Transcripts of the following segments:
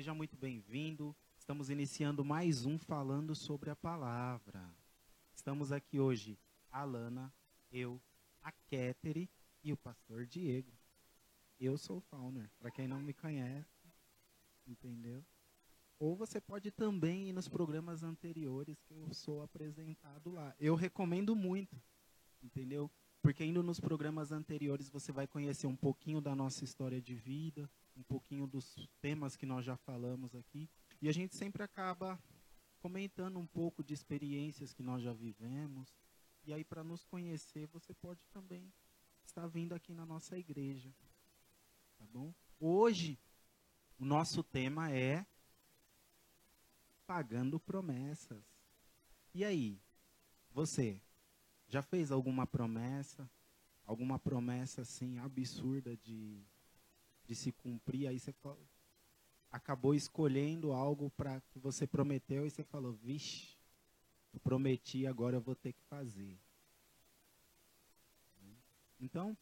Seja muito bem-vindo. Estamos iniciando mais um falando sobre a palavra. Estamos aqui hoje, a Alana, eu, a Kétere e o pastor Diego. Eu sou o Fauner, para quem não me conhece, entendeu? Ou você pode também ir nos programas anteriores que eu sou apresentado lá. Eu recomendo muito, entendeu? Porque indo nos programas anteriores você vai conhecer um pouquinho da nossa história de vida, um pouquinho dos temas que nós já falamos aqui. E a gente sempre acaba comentando um pouco de experiências que nós já vivemos. E aí, para nos conhecer, você pode também estar vindo aqui na nossa igreja. Tá bom? Hoje, o nosso tema é pagando promessas. E aí, você já fez alguma promessa? Alguma promessa assim absurda de de se cumprir, aí você acabou escolhendo algo para que você prometeu e você falou, vixe, eu prometi, agora eu vou ter que fazer. Então,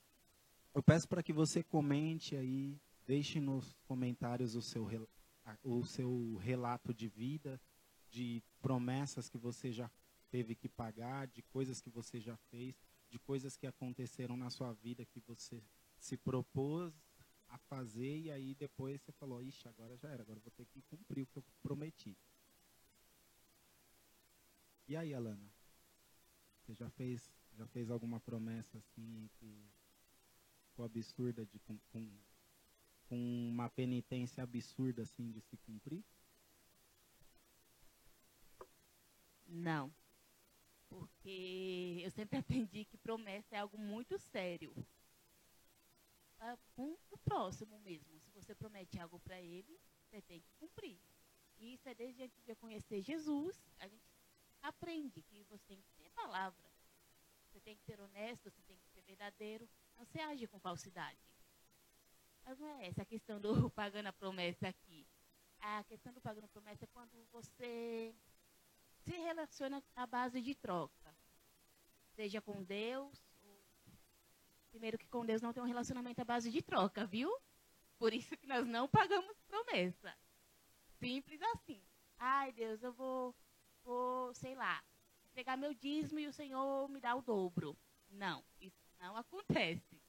eu peço para que você comente aí, deixe nos comentários o seu, o seu relato de vida, de promessas que você já teve que pagar, de coisas que você já fez, de coisas que aconteceram na sua vida que você se propôs a fazer e aí depois você falou, ixi, agora já era, agora vou ter que cumprir o que eu prometi. E aí, Alana? Você já fez, já fez alguma promessa assim que ficou absurda de com, com, com uma penitência absurda assim de se cumprir? Não. Porque eu sempre aprendi que promessa é algo muito sério com o próximo mesmo. Se você promete algo para ele, você tem que cumprir. E isso é desde antes de eu conhecer Jesus, a gente aprende que você tem que ter palavra. Você tem que ser honesto, você tem que ser verdadeiro. Não se age com falsidade. Mas não é essa a questão do pagando a promessa aqui. A questão do pagando a promessa é quando você se relaciona à base de troca. Seja com Deus, Primeiro que com Deus não tem um relacionamento à base de troca, viu? Por isso que nós não pagamos promessa. Simples assim. Ai, Deus, eu vou, vou, sei lá, entregar meu dízimo e o Senhor me dá o dobro. Não, isso não acontece.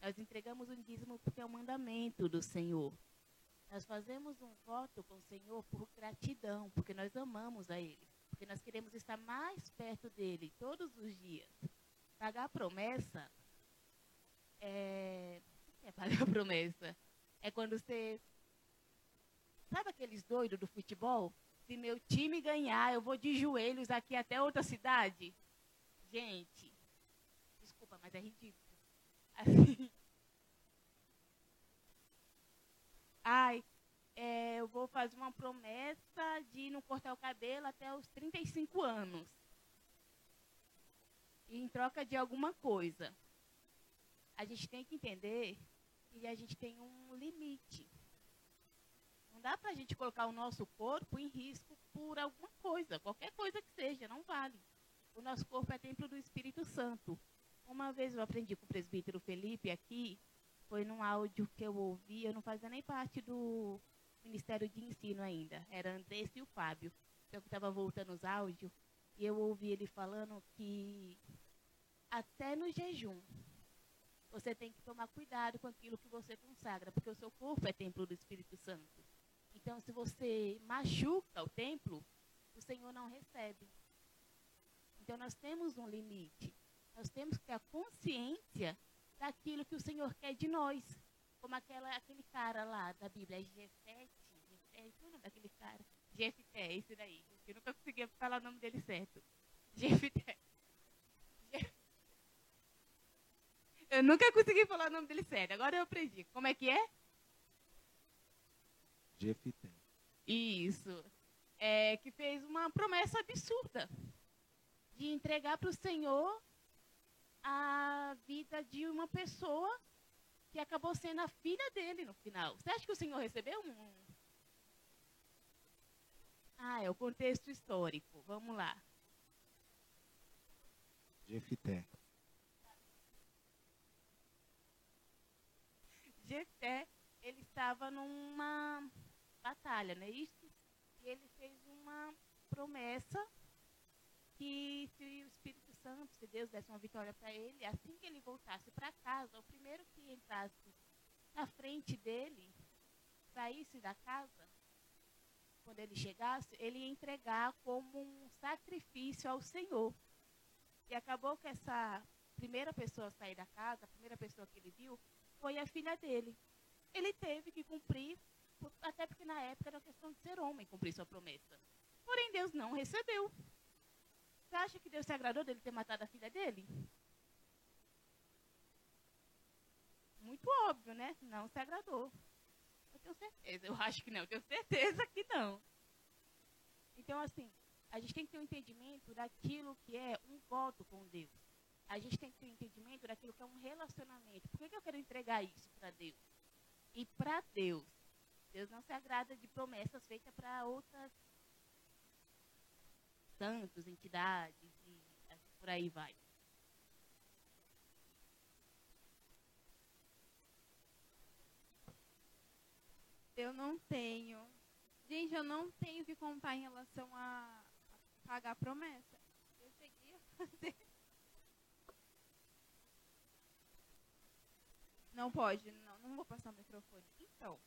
Nós entregamos um dízimo porque é um mandamento do Senhor. Nós fazemos um voto com o Senhor por gratidão, porque nós amamos a Ele, porque nós queremos estar mais perto dele todos os dias. Pagar a promessa é, é pagar a promessa. É quando você. Sabe aqueles doidos do futebol? Se meu time ganhar, eu vou de joelhos aqui até outra cidade. Gente, desculpa, mas é ridículo. Assim. Ai, é, eu vou fazer uma promessa de não cortar o cabelo até os 35 anos. Em troca de alguma coisa a gente tem que entender que a gente tem um limite. Não dá para a gente colocar o nosso corpo em risco por alguma coisa, qualquer coisa que seja, não vale. O nosso corpo é templo do Espírito Santo. Uma vez eu aprendi com o presbítero Felipe aqui, foi num áudio que eu ouvi, eu não fazia nem parte do Ministério de Ensino ainda, era Andressa e o Fábio. Eu estava voltando os áudios, e eu ouvi ele falando que até no jejum, você tem que tomar cuidado com aquilo que você consagra, porque o seu corpo é templo do Espírito Santo. Então, se você machuca o templo, o Senhor não recebe. Então, nós temos um limite. Nós temos que ter a consciência daquilo que o Senhor quer de nós. Como aquela, aquele cara lá da Bíblia, Jefete. Jefete, qual é o nome daquele cara? Jefté, esse daí. Eu nunca conseguia falar o nome dele certo. Jefté. Eu nunca consegui falar o nome dele certo. Agora eu aprendi. Como é que é? Jefité. Isso. É, que fez uma promessa absurda de entregar para o Senhor a vida de uma pessoa que acabou sendo a filha dele no final. Você acha que o Senhor recebeu um. Ah, é o contexto histórico. Vamos lá. Jefité. Jefté, ele estava numa batalha batalha, não é isso? E ele fez uma promessa que se o Espírito Santo, se Deus desse uma vitória para ele, assim que ele voltasse para casa, o primeiro que entrasse na frente dele, saísse da casa, quando ele chegasse, ele ia entregar como um sacrifício ao Senhor. E acabou que essa primeira pessoa a sair da casa, a primeira pessoa que ele viu, foi a filha dele. Ele teve que cumprir, até porque na época era questão de ser homem, cumprir sua promessa. Porém, Deus não recebeu. Você acha que Deus se agradou dele ter matado a filha dele? Muito óbvio, né? Não se agradou. Eu tenho certeza. Eu acho que não. Eu tenho certeza que não. Então, assim, a gente tem que ter um entendimento daquilo que é um voto com Deus. A gente tem que ter entendimento daquilo que é um relacionamento. Por que, que eu quero entregar isso para Deus? E para Deus, Deus não se agrada de promessas feitas para outras santos, entidades e por aí vai. Eu não tenho. Gente, eu não tenho que contar em relação a, pagar promessa. Eu cheguei a fazer. Não pode, não, não vou passar o microfone. Então,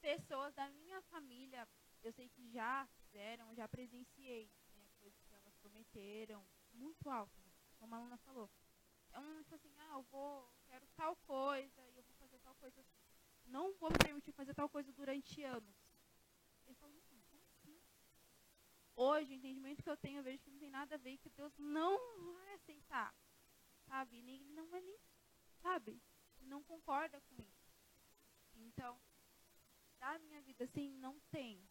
pessoas da minha família, eu sei que já fizeram, já presenciei, né, coisas que elas prometeram, muito alto, como a aluna falou. É um, tipo assim, ah, eu vou, quero tal coisa, e eu vou fazer tal coisa, não vou me permitir fazer tal coisa durante anos. Eu falo, assim? Hoje, o entendimento que eu tenho, eu vejo que não tem nada a ver, que Deus não vai aceitar, sabe? Nem, não vai nem, sabe? Não concorda com isso. Então, da minha vida, assim, não tem.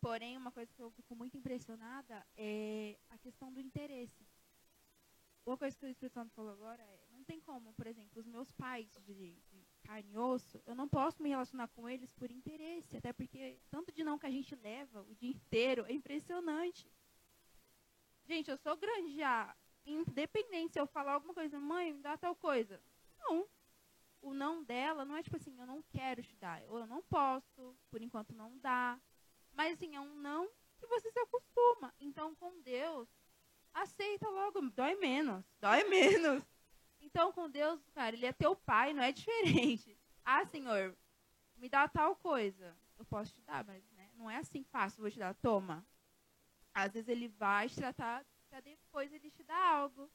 Porém, uma coisa que eu fico muito impressionada é a questão do interesse. Uma coisa que o Espírito Santo falou agora é, não tem como, por exemplo, os meus pais de, de carne e osso, eu não posso me relacionar com eles por interesse, até porque tanto de não que a gente leva o dia inteiro é impressionante. Gente, eu sou grande já, independente se eu falar alguma coisa, mãe, me dá tal coisa. Não. O não dela não é tipo assim, eu não quero estudar, ou eu não posso, por enquanto não dá. Mas assim, é um não que você se acostuma. Então, com Deus, aceita logo. Dói menos. Dói menos. Então, com Deus, cara, ele é teu pai, não é diferente. Ah, Senhor, me dá tal coisa. Eu posso te dar, mas né, não é assim fácil, vou te dar. Toma. Às vezes ele vai te tratar para depois ele te dar algo.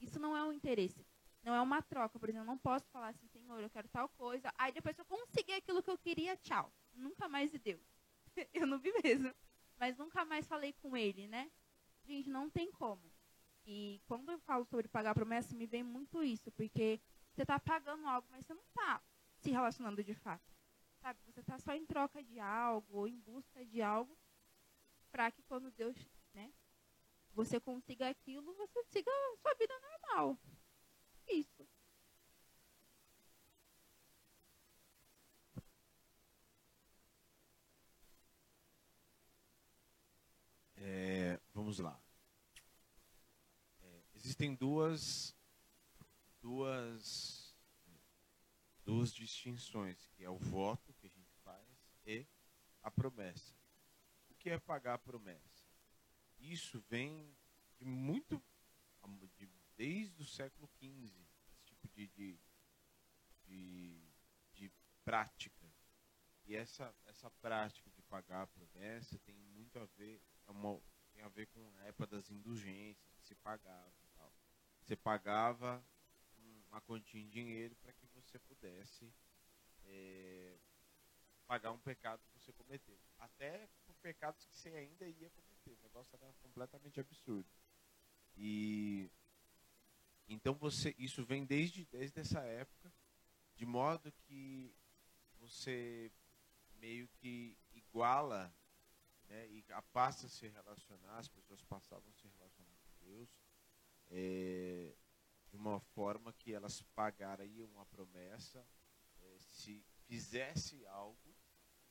Isso não é um interesse. Não é uma troca. Por exemplo, eu não posso falar assim, Senhor, eu quero tal coisa. Aí depois eu consegui aquilo que eu queria, tchau. Nunca mais me deu. eu não vi mesmo. Mas nunca mais falei com ele, né? Gente, não tem como. E quando eu falo sobre pagar promessa, me vem muito isso, porque você está pagando algo, mas você não está se relacionando de fato. Sabe? Você está só em troca de algo, ou em busca de algo, para que quando Deus, né, você consiga aquilo, você siga a sua vida normal. Isso. É, vamos lá. É, existem duas, duas, duas distinções, que é o voto que a gente faz e a promessa. O que é pagar a promessa? Isso vem de muito, de, desde o século XV, de, de, de, de prática. E essa, essa prática de pagar a promessa tem muito a ver é uma, tem a ver com a época das indulgências, que se pagava tal. Você pagava uma quantia em dinheiro para que você pudesse é, pagar um pecado que você cometeu. Até por pecados que você ainda ia cometer. O negócio era completamente absurdo. E então você isso vem desde, desde essa época, de modo que você meio que iguala né, e passa a se relacionar, as pessoas passavam a se relacionar com Deus é, de uma forma que elas pagariam uma promessa é, se fizesse algo,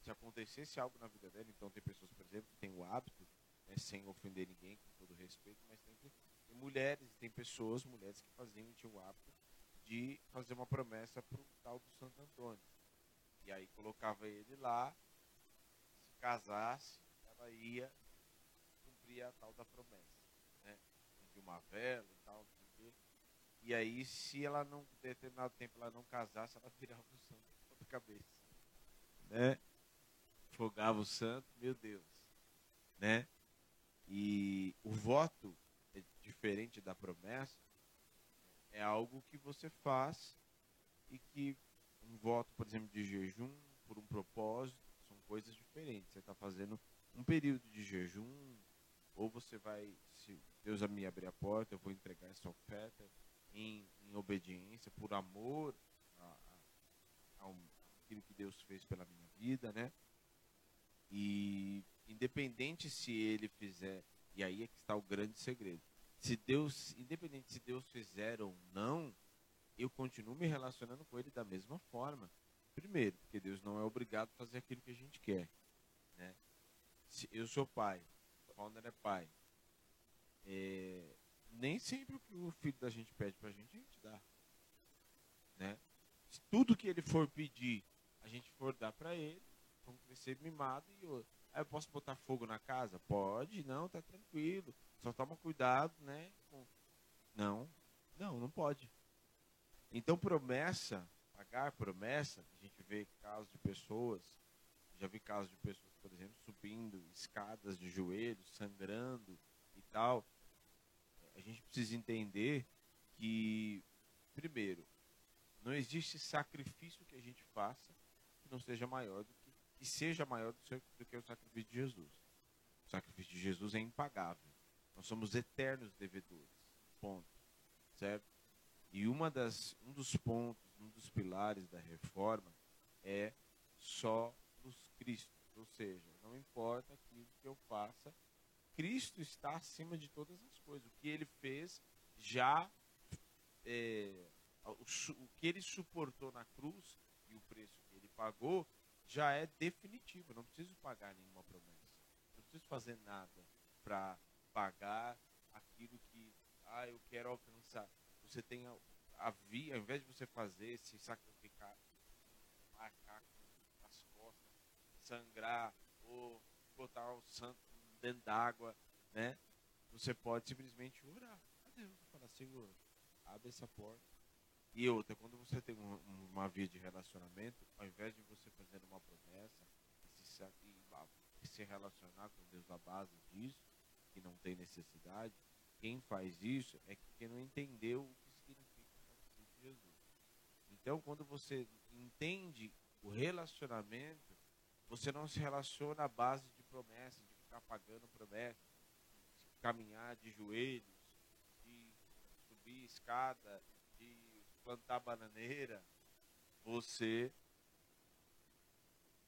se acontecesse algo na vida dela. Então tem pessoas, por exemplo, que têm o hábito, né, sem ofender ninguém, com todo respeito, mas tem, mulheres, tem pessoas, mulheres que faziam o hábito de fazer uma promessa para o tal do Santo Antônio. E aí colocava ele lá casasse, ela ia cumprir a tal da promessa, né? De uma vela e tal. E aí, se ela não, em determinado tempo, ela não casasse, ela virava o santo ponta cabeça, né? Fogava o santo, meu Deus, né? E o voto é diferente da promessa, é algo que você faz e que um voto, por exemplo, de jejum, por um propósito, são coisas diferentes. Você está fazendo um período de jejum, ou você vai, se Deus me abrir a porta, eu vou entregar essa oferta em, em obediência, por amor a, aquilo que Deus fez pela minha vida, né? E independente se ele fizer, e aí é que está o grande segredo. Se Deus, independente se Deus fizer ou não, eu continuo me relacionando com ele da mesma forma. Primeiro, porque Deus não é obrigado a fazer aquilo que a gente quer, né? Se eu sou pai, o Founder é pai. É, nem sempre o que o filho da gente pede pra gente, a gente dá. Né? Se tudo que ele for pedir, a gente for dar para ele, vamos crescer mimado e outro. Aí eu posso botar fogo na casa? Pode, não, tá tranquilo. Só toma cuidado, né? Não, não, não pode. Então promessa, pagar promessa, a gente vê casos de pessoas, já vi casos de pessoas, por exemplo, subindo escadas de joelhos, sangrando e tal. A gente precisa entender que, primeiro, não existe sacrifício que a gente faça que não seja maior do que, seja maior do, seu, do que o sacrifício de Jesus. O sacrifício de Jesus é impagável. Nós somos eternos devedores. Ponto. Certo? E uma das, um dos pontos, um dos pilares da reforma é só os Cristo. Ou seja, não importa aquilo que eu faça, Cristo está acima de todas as coisas. O que ele fez já. É, o, o que ele suportou na cruz e o preço que ele pagou já é definitivo. Eu não preciso pagar nenhuma promessa. Não preciso fazer nada para pagar aquilo que ah, eu quero alcançar. Você tem a, a via, ao invés de você fazer, se sacrificar, marcar as costas, sangrar ou botar o santo dentro d'água, né? Você pode simplesmente orar a Deus e falar, Senhor, abre essa porta. E outra, quando você tem uma, uma via de relacionamento, ao invés de você fazer uma promessa e se, se relacionar com Deus à base disso, que não tem necessidade, quem faz isso é quem não entendeu o que significa o Jesus. Então, quando você entende o relacionamento, você não se relaciona à base de promessa, de ficar pagando promessa, de caminhar de joelhos, de subir escada, plantar bananeira. Você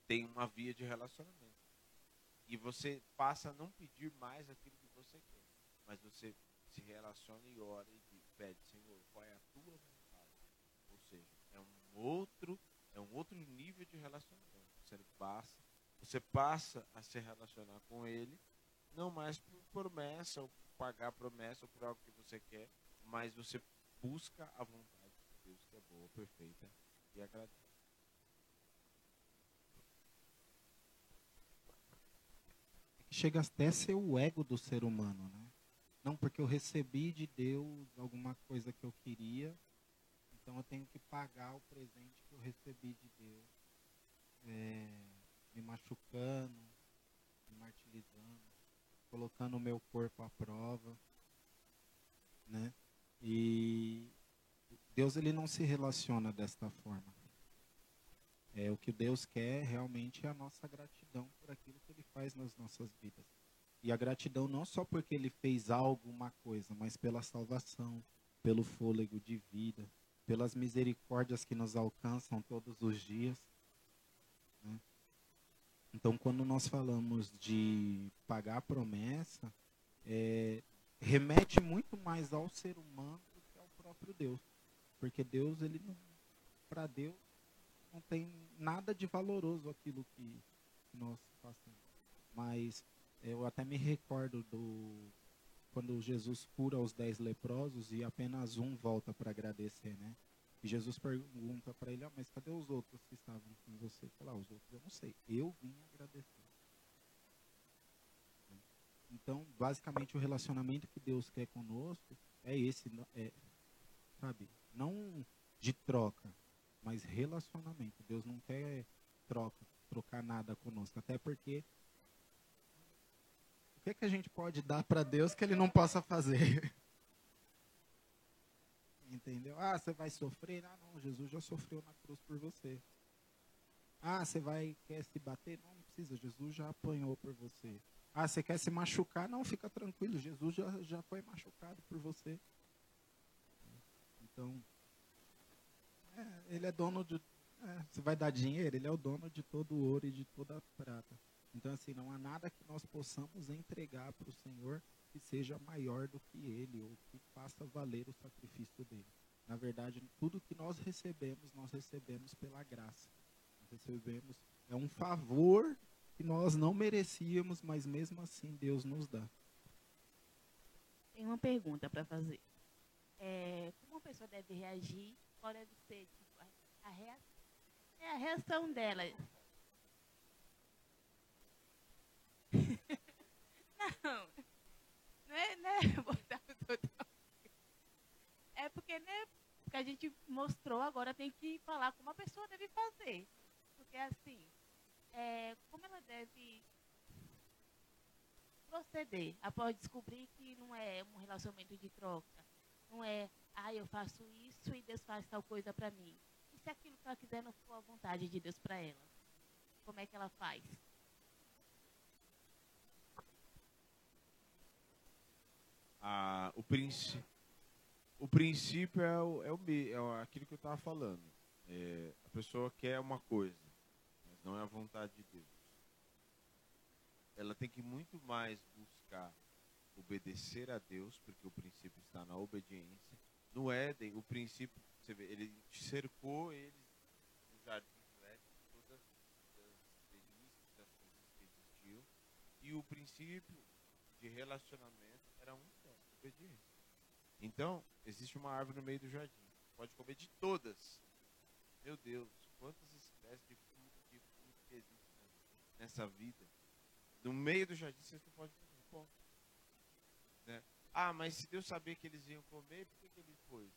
tem uma via de relacionamento. E você passa a não pedir mais aquilo que você quer. Mas você se relaciona e ora e pede, Senhor, qual é a tua vontade? Ou seja, é um outro, é um outro nível de relacionamento. Você passa, você passa a se relacionar com ele, não mais por promessa, ou por pagar promessa, ou por algo que você quer, mas você busca a vontade é boa, perfeita e agradável. chega até a ser o ego do ser humano, né? Não porque eu recebi de Deus alguma coisa que eu queria, então eu tenho que pagar o presente que eu recebi de Deus, é, me machucando, me martirizando, colocando o meu corpo à prova, né? E Deus ele não se relaciona desta forma. É, o que Deus quer realmente é a nossa gratidão por aquilo que Ele faz nas nossas vidas. E a gratidão não só porque Ele fez algo, uma coisa, mas pela salvação, pelo fôlego de vida, pelas misericórdias que nos alcançam todos os dias. Né? Então, quando nós falamos de pagar a promessa, é, remete muito mais ao ser humano do que ao próprio Deus. Porque Deus, ele para Deus, não tem nada de valoroso aquilo que, nós passamos. Mas eu até me recordo do quando Jesus cura os dez leprosos e apenas um volta para agradecer, né? E Jesus pergunta para ele, ah, mas cadê os outros que estavam com você? Fala, ah, os outros eu não sei, eu vim agradecer. Então, basicamente, o relacionamento que Deus quer conosco é esse, não- é, sabe? Não de troca, mas relacionamento. Deus não quer troca, trocar nada conosco, até porque o que, que a gente pode dar para Deus que Ele não possa fazer? Entendeu? Ah, você vai sofrer? Ah, não, Jesus já sofreu na cruz por você. Ah, você vai quer se bater? Não, não precisa, Jesus já apanhou por você. Ah, você quer se machucar? Não, fica tranquilo, Jesus já, já foi machucado por você. Então, é, ele é dono de. é, você vai dar dinheiro, ele é o dono de todo o ouro e de toda a prata. Então, assim, não há nada que nós possamos entregar para o Senhor que seja maior do que ele, ou que faça valer o sacrifício dele. Na verdade, tudo que nós recebemos, nós recebemos pela graça. Nós recebemos, é um favor que nós não merecíamos, mas mesmo assim Deus nos dá. Tem uma pergunta para fazer. É, como uma pessoa deve reagir? Qual deve ser tipo, a, a rea- é a reação dela? não, não é, não é. É porque, né? Porque a gente mostrou, agora tem que falar como a pessoa deve fazer. Porque assim, é, como ela deve proceder após descobrir que não é um relacionamento de troca. Não é, ah, eu faço isso e Deus faz tal coisa pra mim. E se aquilo que ela quiser não for a vontade de Deus pra ela? Como é que ela faz? a, o, princ, o princípio é, o, é, o, é aquilo que eu estava falando. É, a pessoa quer uma coisa, mas não é a vontade de Deus. Ela tem que muito mais buscar obedecer a Deus, porque o princípio está na obediência. No Éden, o princípio, você vê, ele cercou eles no jardim do Éden, todas as delícias, das coisas que existiam. E o princípio de relacionamento era um só, obediência. Então, existe uma árvore no meio do jardim. Pode comer de todas. Meu Deus, quantas espécies de fruto, de que existem nessa vida. No meio do jardim vocês não podem comer. Ah, mas se Deus sabia que eles iam comer, por que, que ele pôs?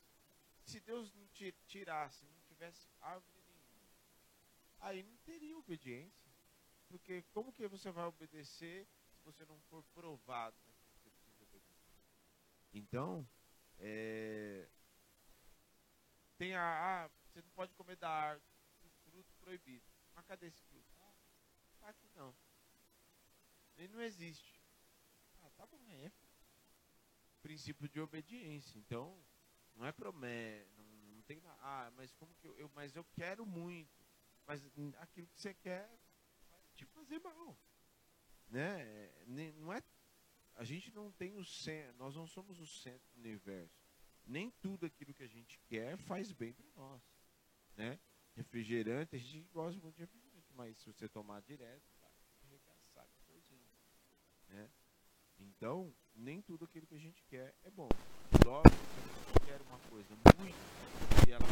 Se Deus não ti- tirasse, não tivesse árvore nenhuma, aí não teria obediência. Porque como que você vai obedecer se você não for provado que você precisa obedecer? Então, é, tem a, ah, você não pode comer da árvore, fruto proibido. Mas cadê esse fruto? Ah, tá aqui não. Ele não existe. Ah, tá bom, é. Princípio de obediência. Então, não é promessa, não, não tem nada. Ah, mas como que eu, eu- mas eu quero muito. Mas aquilo que você quer vai te fazer mal. Né? É, Não é a gente não tem o centro, nós não somos o centro do universo. Nem tudo aquilo que a gente quer faz bem para nós, né? Refrigerante, a gente gosta muito de refrigerante, mas se você tomar direto, vai arregaçar né? Então, nem tudo aquilo que a gente quer é bom. Logo, se a gente quer uma coisa muito e ela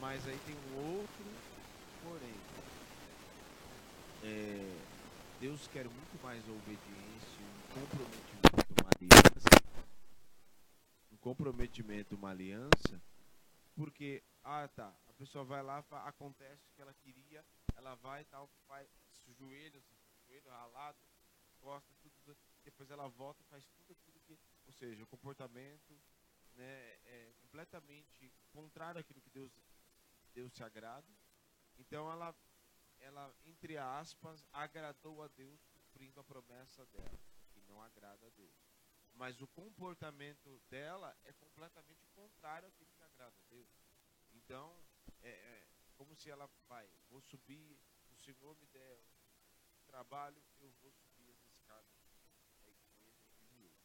mas aí tem um outro porém. É, Deus quer muito mais obediência, um comprometimento, uma aliança. Um comprometimento, uma aliança. Porque, ah tá, a pessoa vai lá, acontece o que ela queria, ela vai e tal, faz joelhos, joelho ralado, costa, tudo, tudo, depois ela volta e faz tudo aquilo que. Ou seja, o comportamento né, é completamente contrário àquilo que Deus, Deus se agrada. Então ela ela, entre aspas, agradou a Deus cumprindo a promessa dela, que não agrada a Deus. Mas o comportamento dela é completamente contrário àquilo que agrada a Deus. Então, é, é como se ela vai, vou subir, o Senhor me der trabalho, eu vou subir as escadas de joelho.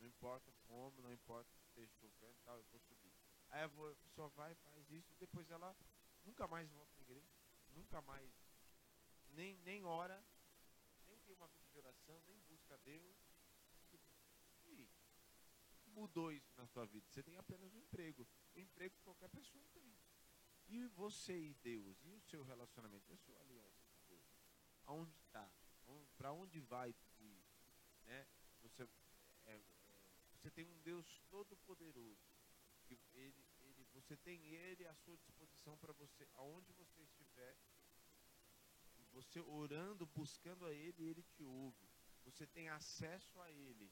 Não importa como, não importa se esteja chovendo e tal, eu vou subir. Aí a pessoa vai, faz isso, depois ela nunca mais volta à igreja, nunca mais, nem, nem ora, nem tem uma vida de oração, nem busca a Deus. E mudou isso na sua vida? Você tem apenas um emprego. O emprego que qualquer pessoa tem. E você e Deus, e o seu relacionamento, e a sua aliança com Deus? Aonde está? Para onde vai tudo isso? Né? Você, é, é, você tem um Deus todo poderoso. Que ele, ele, você tem Ele à sua disposição para você, aonde você estiver, você orando, buscando a Ele, Ele te ouve. Você tem acesso a Ele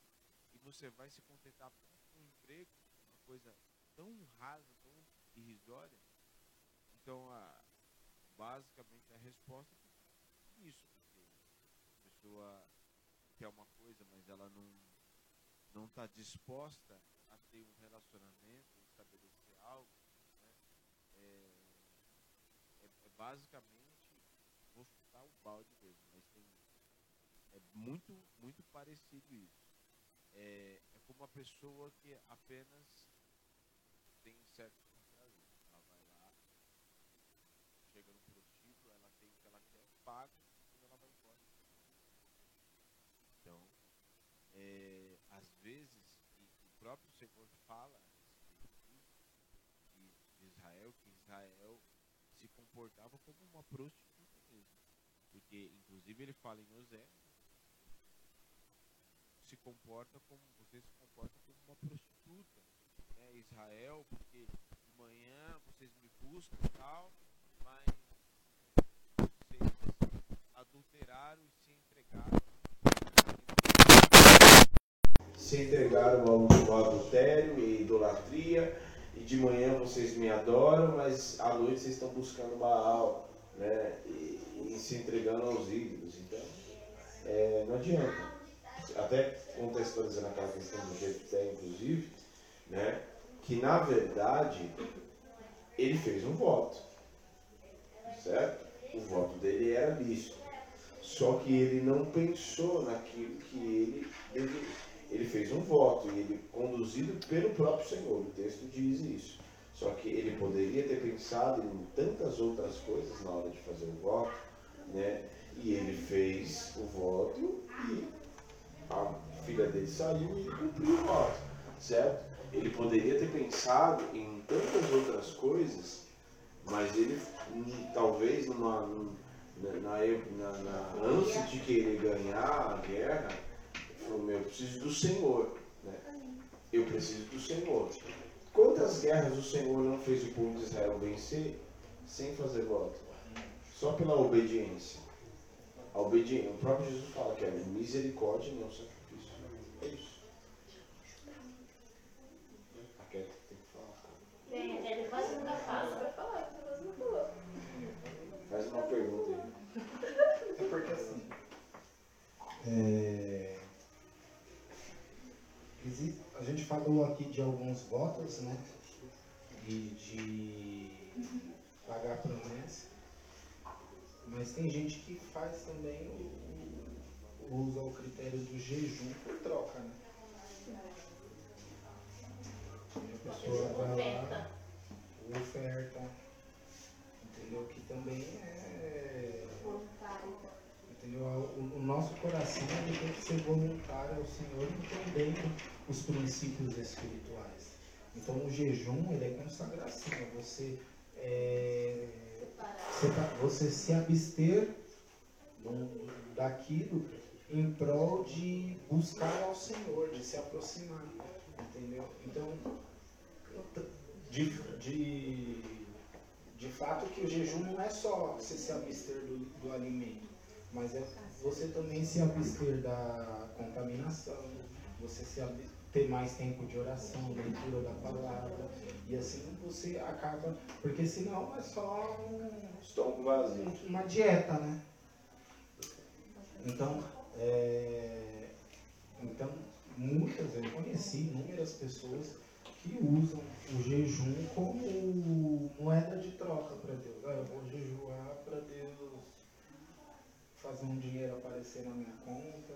e você vai se contentar com um emprego, uma coisa tão rasa, tão irrisória. Então, a, basicamente, a resposta é isso, a pessoa quer uma coisa, mas ela não não está disposta a ter um relacionamento, estabelecer algo, né? é, é, é basicamente vou chutar o balde mesmo, mas tem é muito muito parecido isso. É, é como uma pessoa que apenas tem certos prazeres. Ela vai lá, chega no prostíbulo, ela tem o que ela quer, paga, e ela vai embora. Então, é, às vezes, e o próprio Senhor fala de, Israel, que Israel se comportava como uma prostituta mesmo. Porque, inclusive, ele fala em Oséias, se comporta como você se comporta como uma prostituta, né? Israel, porque de manhã vocês me buscam e tal, mas vocês adulteraram e se entregaram. Se entregaram ao, adultério e idolatria, e de manhã vocês me adoram, mas à noite vocês estão buscando Baal, né? E, e se entregando aos ídolos. Então, é, não adianta até contextualizando aquela questão do Jefté, inclusive, né, que na verdade ele fez um voto, certo? O voto dele era lícito, só que ele não pensou naquilo que ele, ele, ele fez um voto, e ele conduzido pelo próprio Senhor, o texto diz isso. Só que ele poderia ter pensado em tantas outras coisas na hora de fazer o voto, né? E ele fez o voto e a filha dele saiu e cumpriu o voto, certo? Ele poderia ter pensado em tantas outras coisas, mas ele talvez numa, na, na, na ânsia de querer ganhar a guerra, falou, meu, eu preciso do Senhor. Né? Eu preciso do Senhor. Quantas guerras o Senhor não fez o povo de Israel vencer sem fazer voto? Só pela obediência. A obediência. O próprio Jesus fala que é misericórdia e não sacrifício. É isso. A Kate tem que falar. Tem, ele quase nunca fala. Faz uma pergunta aí. É porque assim. É, exi- a gente falou aqui de alguns votos, né? E de pagar promessa. Mas tem gente que faz também o, o, usa o critério do jejum por troca, né? A pessoa vai lá, oferta, entendeu? Que também é Entendeu? O, nosso coração tem que ser voluntário ao Senhor entendendo os princípios espirituais. Então o jejum ele é consagração, você, é, você se abster daquilo em prol de buscar ao Senhor, de se aproximar. Entendeu? Então, de, de, de fato que o jejum não é só você se abster do, do alimento, mas é você também se abster da contaminação, você se ter mais tempo de oração, leitura da palavra, e assim você acaba, porque senão é só um, Estômago vazio. uma dieta, né? Então, é, então muitas, eu conheci inúmeras pessoas que usam o jejum como moeda de troca para Deus. Ah, eu vou jejuar para Deus fazer um dinheiro aparecer na minha conta.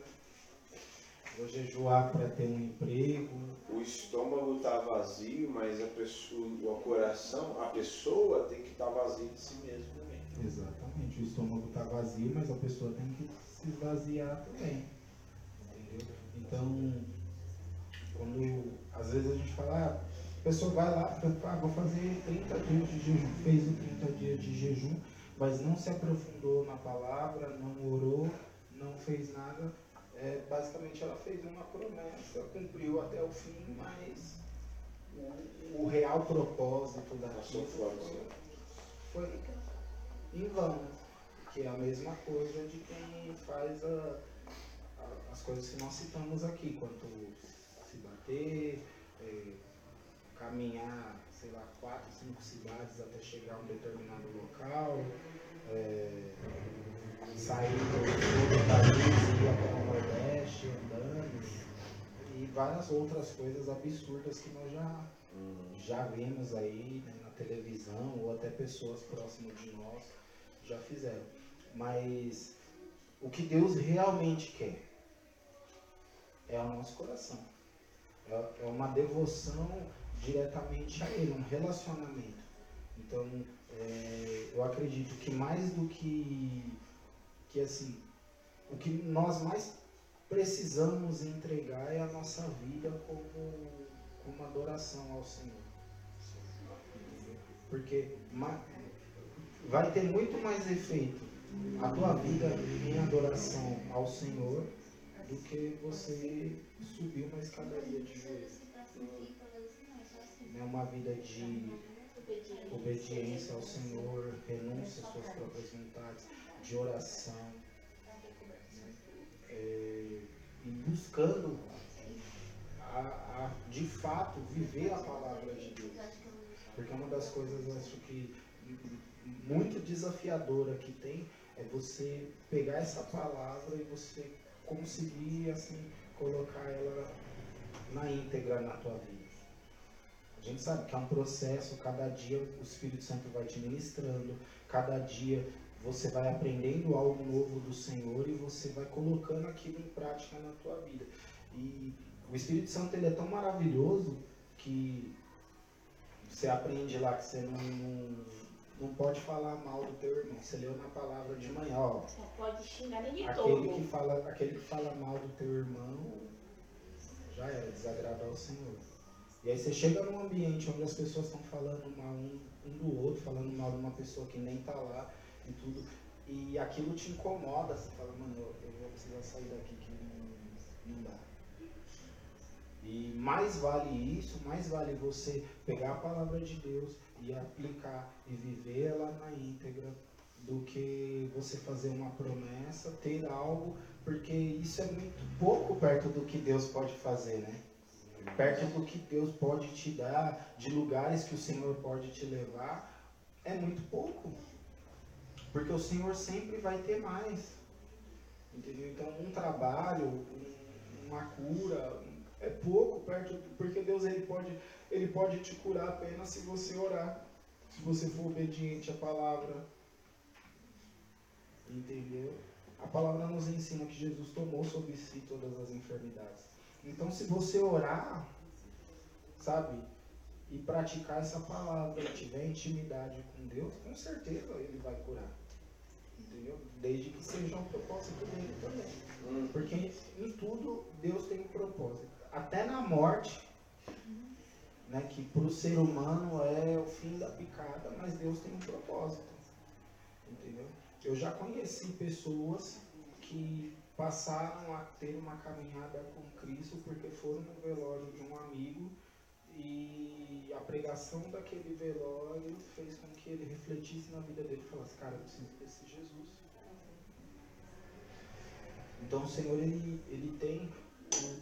Vou jejuar para ter um emprego. O estômago está vazio, mas a pessoa, o coração, a pessoa tem que estar vazia de si mesmo também. Exatamente. O estômago está vazio, mas a pessoa tem que se esvaziar também. Entendeu? Então, quando às vezes a gente fala, ah, A pessoa vai lá, ah, vou fazer 30 dias de jejum, fez o 30 dias de jejum, mas não se aprofundou na palavra, não orou, não fez nada. É, basicamente ela fez uma promessa, cumpriu até o fim, mas o, o real propósito daquilo foi, foi em vão. Que é a mesma coisa de quem faz a, a, as coisas que nós citamos aqui, quanto se bater, é, caminhar, sei lá, quatro, cinco cidades até chegar a um determinado local, é, sair do país ir até o Nordeste andando, e várias outras coisas absurdas que nós já, já vimos aí né, na televisão, ou até pessoas próximas de nós já fizeram. Mas o que Deus realmente quer é o nosso coração. É, é uma devoção diretamente a Ele, um relacionamento. Então, é, eu acredito que mais do que, que assim, o que nós mais precisamos entregar é a nossa vida como, como adoração ao Senhor. Porque vai ter muito mais efeito a tua vida em adoração ao Senhor do que você subir uma escadaria de joelhos. É uma vida de obediência ao Senhor, renúncia às suas próprias vontades, de oração. É, e buscando a, a, de fato viver a palavra de Deus. Porque uma das coisas acho que muito desafiadora que tem é você pegar essa palavra e você conseguir assim colocar ela na íntegra na tua vida. A gente sabe que é um processo, cada dia o Espírito Santo vai te ministrando, cada dia você vai aprendendo algo novo do Senhor e você vai colocando aquilo em prática na tua vida. E o Espírito Santo ele é tão maravilhoso que você aprende lá que você não, não, não pode falar mal do teu irmão. Você leu na palavra de manhã, ó. Não pode xingar nem de aquele todo. que fala Aquele que fala mal do teu irmão já era, desagrada ao Senhor. E aí você chega num ambiente onde as pessoas estão falando mal um, um, do outro, falando mal de uma pessoa que nem está lá e tudo, e aquilo te incomoda, você fala, mano, eu, eu vou precisar sair daqui que não, não dá. E mais vale isso, mais vale você pegar a palavra de Deus e aplicar e viver ela na íntegra do que você fazer uma promessa, ter algo, porque isso é muito pouco perto do que Deus pode fazer, né? Perto do que Deus pode te dar, de lugares que o Senhor pode te levar, é muito pouco. Porque o Senhor sempre vai ter mais. Entendeu? Então, um trabalho, uma cura, é pouco perto, porque Deus ele pode, ele pode te curar apenas se você orar, se você for obediente à palavra. Entendeu? A palavra nos ensina que Jesus tomou sobre si todas as enfermidades. Então, se você orar, sabe, e praticar essa palavra, tiver intimidade com Deus, com certeza ele vai curar. Entendeu? Desde que seja um propósito dele também. Hum. Porque em tudo Deus tem um propósito. Até na morte, né, que para o ser humano é o fim da picada, mas Deus tem um propósito. Entendeu? Eu já conheci pessoas que passaram a ter uma caminhada com Cristo porque foram no velório de um amigo e a pregação daquele velório fez com que ele refletisse na vida dele e falasse, cara, eu preciso desse Jesus. Então o Senhor, ele, ele tem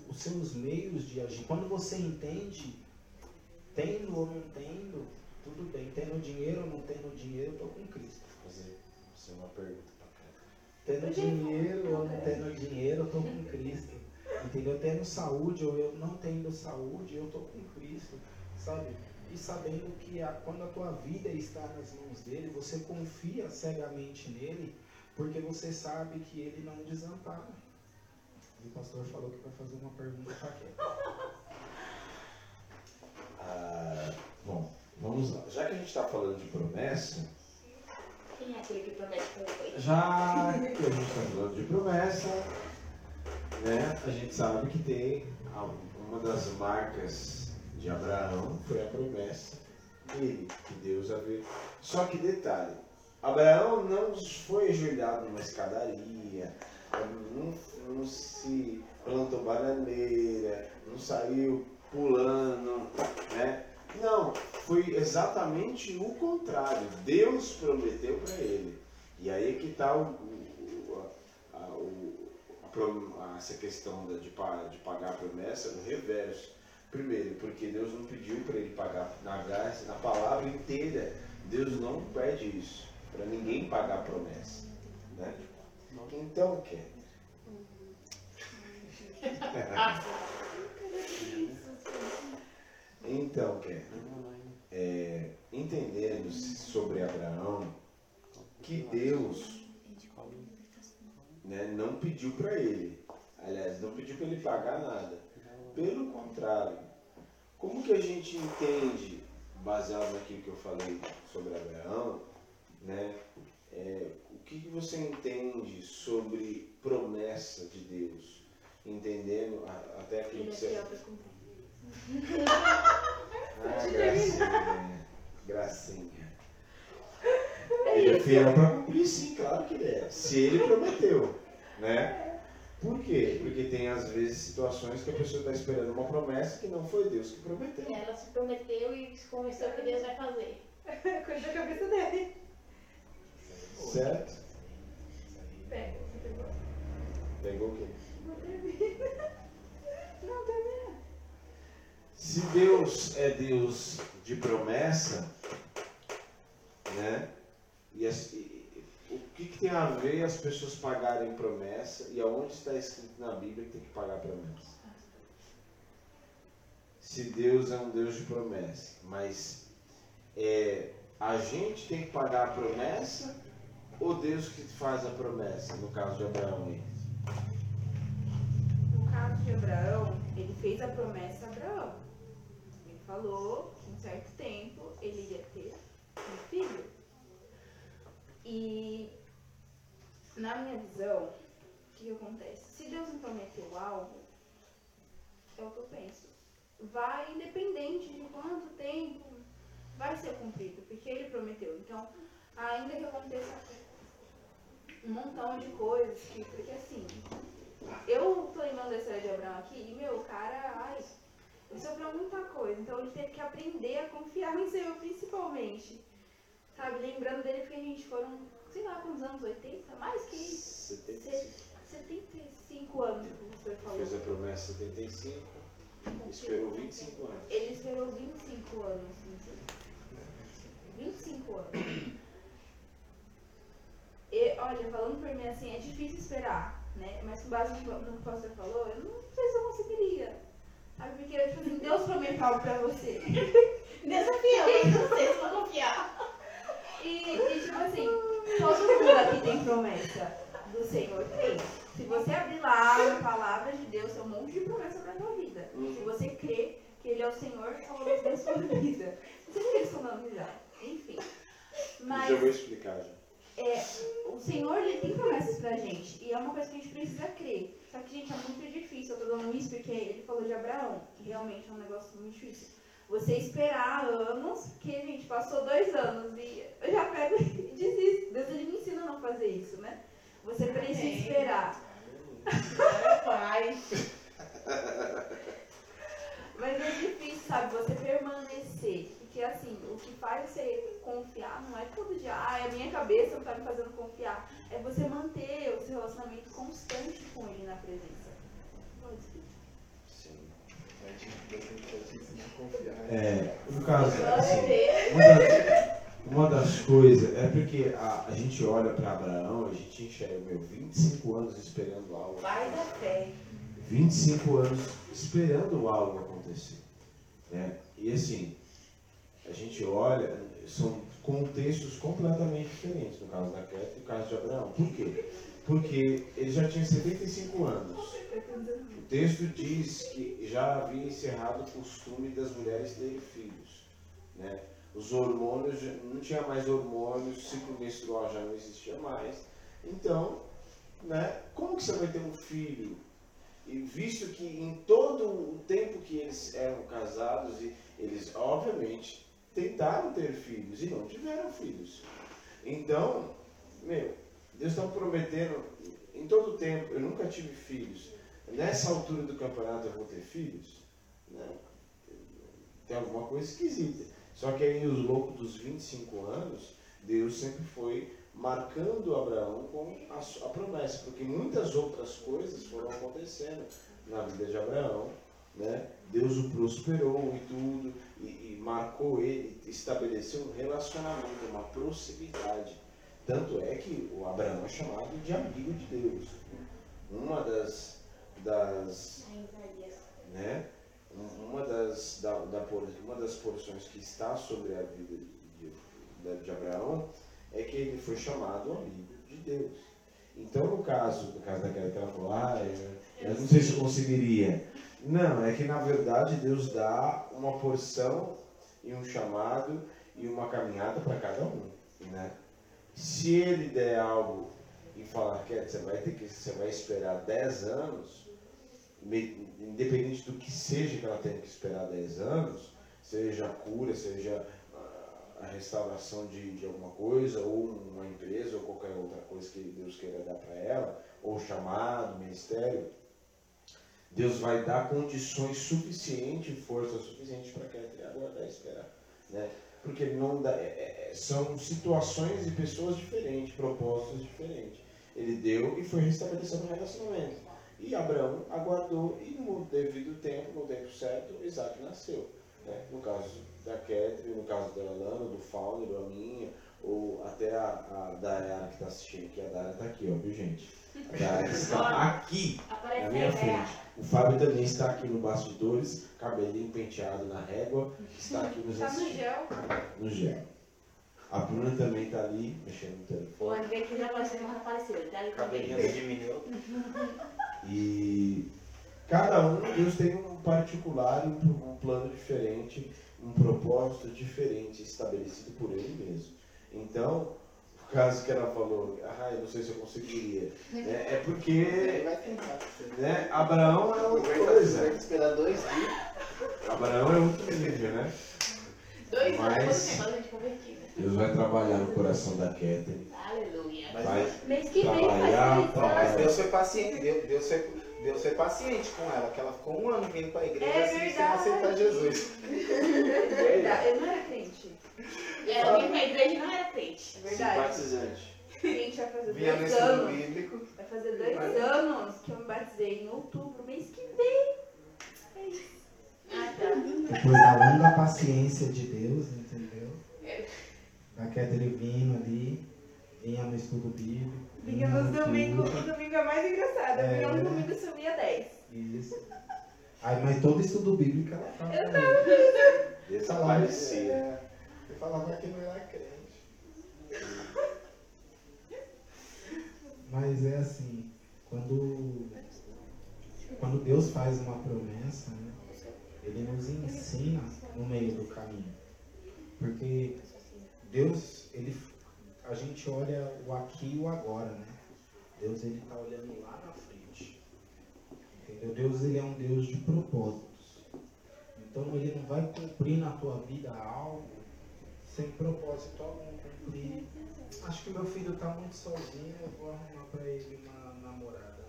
os seus meios de agir. Quando você entende, tendo ou não tendo, tudo bem. Tendo dinheiro ou não tendo dinheiro, eu estou com Cristo. Fazer uma pergunta. Tendo dinheiro ou não tendo dinheiro, eu estou com Cristo. Entendeu? Tendo saúde ou eu não tendo saúde, eu estou com Cristo. Sabe? E sabendo que a, quando a tua vida está nas mãos dele, você confia cegamente nele, porque você sabe que ele não desampara. E o pastor falou que vai fazer uma pergunta para quem? Ah, bom, vamos lá. Já que a gente está falando de promessa, quem é aquele que promete Já que a gente está falando de promessa, né, a gente sabe que tem uma das marcas de Abraão foi a promessa dele, que Deus havia. Só que detalhe, Abraão não foi ajoelhado numa escadaria, não, não se plantou bananeira, não saiu pulando, né? Não, foi exatamente o contrário. Deus prometeu para ele. E aí que está o, o, a, o, a, essa questão de, de pagar a promessa no reverso. Primeiro, porque Deus não pediu para ele pagar na graça, na palavra inteira. Deus não pede isso para ninguém pagar a promessa. Né? Então, quer. então, quer. É, entendendo sobre Abraão, que Deus né, não pediu para ele. Aliás, não pediu para ele pagar nada. Pelo contrário, como que a gente entende, baseado naquilo que eu falei sobre Abraão, né, é, o que, que você entende sobre promessa de Deus? Entendendo até aquilo que você. Ah, gracinha. Gracinha. Ele é fiel para cumprir, sim, claro que ele é. Se ele prometeu, né? Por quê? Porque tem às vezes situações que a pessoa está esperando uma promessa que não foi Deus que prometeu. Ela se prometeu e se convenceu que Deus vai fazer. Coisa da cabeça dele. Certo? Pega, você pegou. Pegou o quê? Não termina. Não termina. Se Deus é Deus de promessa, né? E, as, e o que, que, tem a ver as pessoas pagarem promessa e aonde está escrito na Bíblia que tem que pagar promessa? Se Deus é um Deus de promessa, mas é, a gente tem que pagar a promessa ou Deus que faz a promessa, no caso de Abraão? No caso de Abraão, ele fez a promessa a Abraão. Falou que em certo tempo ele iria ter um filho. E na minha visão, o que, que acontece? Se Deus me prometeu algo, é o que eu penso. Vai, independente de quanto tempo, vai ser cumprido, porque ele prometeu. Então, ainda que aconteça um montão de coisas, que, porque assim, eu tô da história de Abraão aqui, e meu, cara, ai, ele sofreu muita coisa, então ele teve que aprender a confiar no Senhor, principalmente. Sabe, lembrando dele porque a gente foram, sei lá, quantos anos, 80? Mais que isso. 75. 75 anos, como você falou. Fez a promessa 75, esperou 25 anos. Ele esperou 25 anos. 25 anos. E, olha, falando por mim assim, é difícil esperar, né? Mas com base no que o pastor falou, eu não sei se eu conseguiria. Sabe? Porque, tipo assim, Deus prometeu algo pra você. Desafio, eu não sei se vou confiar. E, e, tipo assim, todo mundo aqui tem promessa do Senhor. Tem. Se você abrir lá a palavra de Deus, tem um monte de promessa pra tua vida. Se você crê que Ele é o Senhor salvador da sua vida. Você que eles estão dando risada. Enfim. Mas Já vou explicar já. é, o Senhor ele tem promessas pra gente. E é uma coisa que a gente precisa crer. Só que, gente, é muito difícil. Eu tô dando isso porque ele falou de Abraão, que realmente é um negócio muito difícil. Você esperar anos, que, gente, passou dois anos e eu já pego e desisto. Deus ele me ensina a não fazer isso, né? Você precisa Amém. esperar. Pai. Mas é difícil, sabe? Você permanecer. Porque assim, o que faz você confiar não é todo dia, ah, é a minha cabeça não tá me fazendo confiar. É você manter o seu relacionamento constante com ele na presença. Pode explicar. Sim. A gente vai te ensinar a confiar. É, no caso, assim, uma das, uma das coisas é porque a, a gente olha para Abraão, a gente enxerga, meu, 25 anos esperando algo. Pai da fé. 25 anos esperando algo acontecer. Né? E assim, a gente olha, são contextos completamente diferentes, no caso da Queta e no caso de Abraão. Por quê? Porque ele já tinha 75 anos. O texto diz que já havia encerrado o costume das mulheres terem filhos. Né? Os hormônios, não tinha mais hormônios, o ciclo menstrual já não existia mais. Então, né, como que você vai ter um filho E visto que em todo o tempo que eles eram casados, e eles obviamente tentaram ter filhos e não tiveram filhos. Então, meu, Deus está prometendo em todo o tempo, eu nunca tive filhos. Nessa altura do campeonato eu vou ter filhos? Não. Tem alguma coisa esquisita. Só que aí os loucos dos 25 anos, Deus sempre foi marcando Abraão com a, a, promessa, porque muitas outras coisas foram acontecendo na vida de Abraão. Né? Deus o prosperou e tudo, e, e marcou ele, estabeleceu um relacionamento, uma proximidade. Tanto é que o Abraão é chamado de amigo de Deus. Uma das, das né? uma das, da, da, uma das porções que está sobre a vida de, de, de Abraão é que ele foi chamado amigo de Deus. Então, no caso, no caso daquela que ela falou, ah, eu, eu não sei se eu conseguiria. Não, é que na verdade Deus dá uma porção e um chamado e uma caminhada para cada um, né? Se ele der algo e falar que você vai ter que você vai esperar 10 anos, independente do que seja que ela tenha que esperar 10 anos, seja a cura, seja a restauração de, de alguma coisa, ou uma empresa, ou qualquer outra coisa que Deus queira dar para ela, ou chamado, ministério, Deus vai dar condições suficientes, força suficiente para que ela aguardar e esperar. Né? Porque não dá, é, é, são situações e pessoas diferentes, propósitos diferentes. Ele deu e foi restabelecendo o relacionamento. E Abraão aguardou e no devido tempo, no tempo certo, Isaac nasceu. Né? No caso da Catherine, no caso da Lana, do Fauner, a minha, ou até a, a Dayara que está assistindo aqui. A Dayara está aqui, ó, viu gente? A Dayara está aqui, na minha frente. O Fábio também está aqui no bastidores, cabelinho penteado na régua, está aqui nos Está no gel. No gel. A Bruna também está ali, mexendo no O telefone. André que já apareceu, mas não apareceu. Ele tá ali Cabelinho diminuiu. E cada um, Deus tem um particular, e um, plano diferente, um propósito diferente estabelecido por Ele mesmo. Então, o caso que ela falou, ah, eu não sei se eu conseguiria, né, é Ele porque vai tentar. né, Abraão é outra coisa. esperar dois dias. Abraão é outro nível, né? Dois Mas-? Deus vai trabalhar no coração da Catherine. Aleluia. Mas, Vai Mês que vem trabalhar, vai ser não, mas trabalhar. Deus foi paciente. Deus, Deus, foi, Deus foi paciente com ela, que ela ficou um ano vindo para a igreja É assim, sem aceitar Jesus. É verdade. Eu não era crente. E ela vinha pra igreja não era crente. É verdade. Simpatizante. A gente vai fazer no dois anos. bíblico. Vai fazer dois anos que eu me batizei em outubro, mês que vem. É isso. Ah, tá. Depois da longa paciência de Deus, entendeu? É. Da Catherine vindo ali, vinha no estudo bíblico. Vinha nos no domingos, o domingo é mais engraçado. Eu vinha É. no domingo e subia 10. Isso. Aí, mas todo estudo bíblico ela fala. Eu aí. Desaparecer. Falava que não era crente. Mas é assim, quando, quando Deus faz uma promessa, né, Ele nos ensina no meio do caminho. Porque Deus, ele, a gente olha o aqui e o agora, né? Deus ele está olhando lá na frente. Entendeu? Deus ele é um Deus de propósitos. Então ele não vai cumprir na tua vida algo sem propósito algum cumprir. Acho que meu filho está muito sozinho, eu vou arrumar para ele uma namorada.